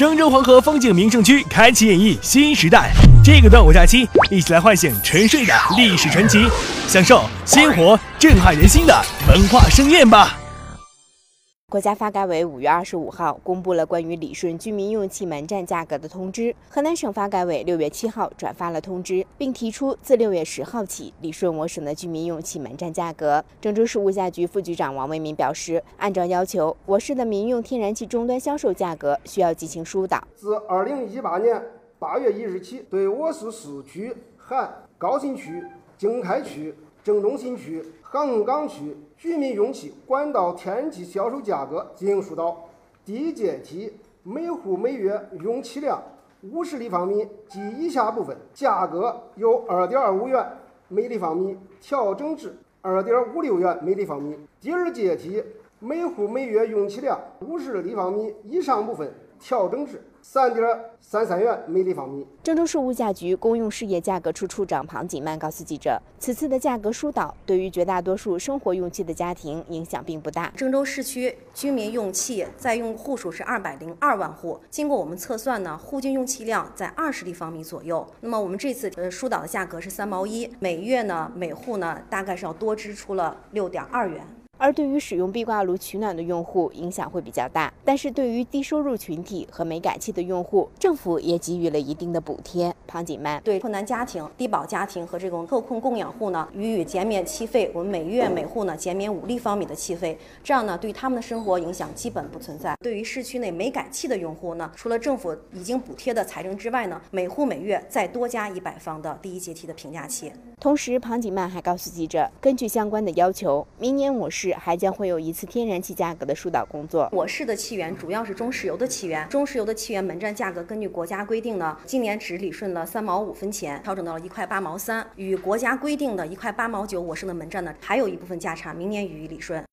郑州黄河风景名胜区开启演绎新时代。这个端午假期，一起来唤醒沉睡的历史传奇，享受鲜活震撼人心的文化盛宴吧。国家发改委五月二十五号公布了关于理顺居民用气门站价格的通知。河南省发改委六月七号转发了通知，并提出自六月十号起理顺我省的居民用气门站价格。郑州市物价局副局长王为民表示，按照要求，我市的民用天然气终端销售价格需要进行疏导。自二零一八年八月一日起，对我市市区含高新区、经开区。郑中新区、航空港区居民用气管道天然气销售价格进行疏导，第一阶梯每户每月用气量五十立方米及以下部分，价格由二点二五元每立方米调整至二点五六元每立方米。第二阶梯每户每月用气量五十立方米以上部分，调整至。三点三三元每立方米。郑州市物价局公用事业价格处处长庞景曼告诉记者，此次的价格疏导对于绝大多数生活用气的家庭影响并不大。郑州市区居民用气在用户数是二百零二万户，经过我们测算呢，户均用气量在二十立方米左右。那么我们这次呃疏导的价格是三毛一，每月呢每户呢大概是要多支出了六点二元。而对于使用壁挂炉取暖的用户，影响会比较大。但是对于低收入群体和煤改气的用户，政府也给予了一定的补贴。庞锦曼对困难家庭、低保家庭和这种特困供养户呢，予以减免气费。我们每月每户呢减免五立方米的气费，这样呢对他们的生活影响基本不存在。对于市区内煤改气的用户呢，除了政府已经补贴的财政之外呢，每户每月再多加一百方的第一阶梯的平价气。同时，庞锦曼还告诉记者，根据相关的要求，明年我还将会有一次天然气价格的疏导工作。我市的气源主要是中石油的气源，中石油的气源门站价格根据国家规定呢，今年只理顺了三毛五分钱，调整到了一块八毛三，与国家规定的一块八毛九，我市的门站呢还有一部分价差，明年予以理顺。